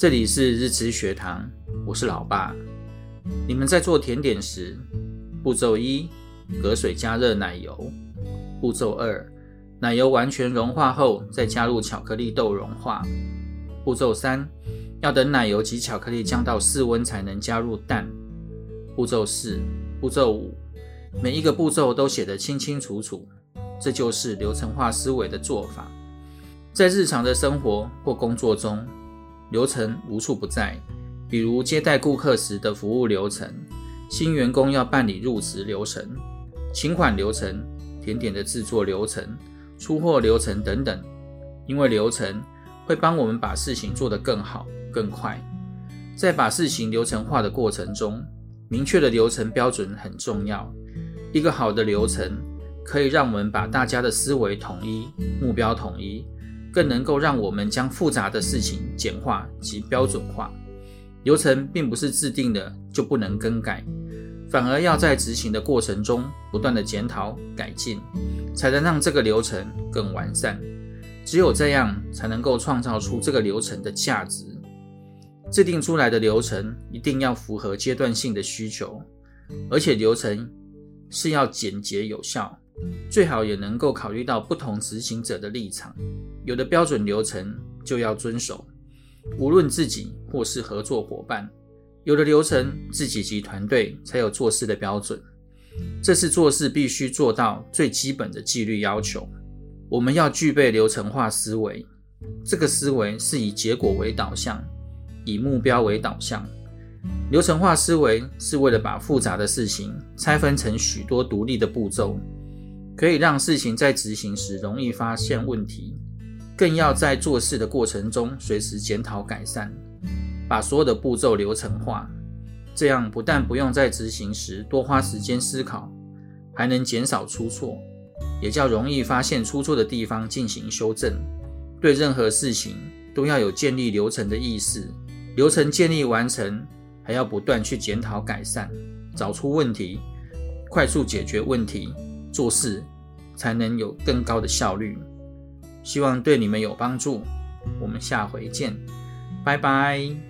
这里是日知学堂，我是老爸。你们在做甜点时，步骤一：隔水加热奶油；步骤二：奶油完全融化后，再加入巧克力豆融化；步骤三：要等奶油及巧克力降到室温才能加入蛋；步骤四、步骤五，每一个步骤都写得清清楚楚。这就是流程化思维的做法，在日常的生活或工作中。流程无处不在，比如接待顾客时的服务流程，新员工要办理入职流程、请款流程、甜点的制作流程、出货流程等等。因为流程会帮我们把事情做得更好、更快。在把事情流程化的过程中，明确的流程标准很重要。一个好的流程可以让我们把大家的思维统一、目标统一。更能够让我们将复杂的事情简化及标准化。流程并不是制定的就不能更改，反而要在执行的过程中不断的检讨改进，才能让这个流程更完善。只有这样，才能够创造出这个流程的价值。制定出来的流程一定要符合阶段性的需求，而且流程是要简洁有效。最好也能够考虑到不同执行者的立场，有的标准流程就要遵守，无论自己或是合作伙伴；有的流程自己及团队才有做事的标准，这是做事必须做到最基本的纪律要求。我们要具备流程化思维，这个思维是以结果为导向，以目标为导向。流程化思维是为了把复杂的事情拆分成许多独立的步骤。可以让事情在执行时容易发现问题，更要在做事的过程中随时检讨改善，把所有的步骤流程化。这样不但不用在执行时多花时间思考，还能减少出错，也较容易发现出错的地方进行修正。对任何事情都要有建立流程的意识，流程建立完成，还要不断去检讨改善，找出问题，快速解决问题。做事才能有更高的效率，希望对你们有帮助。我们下回见，拜拜。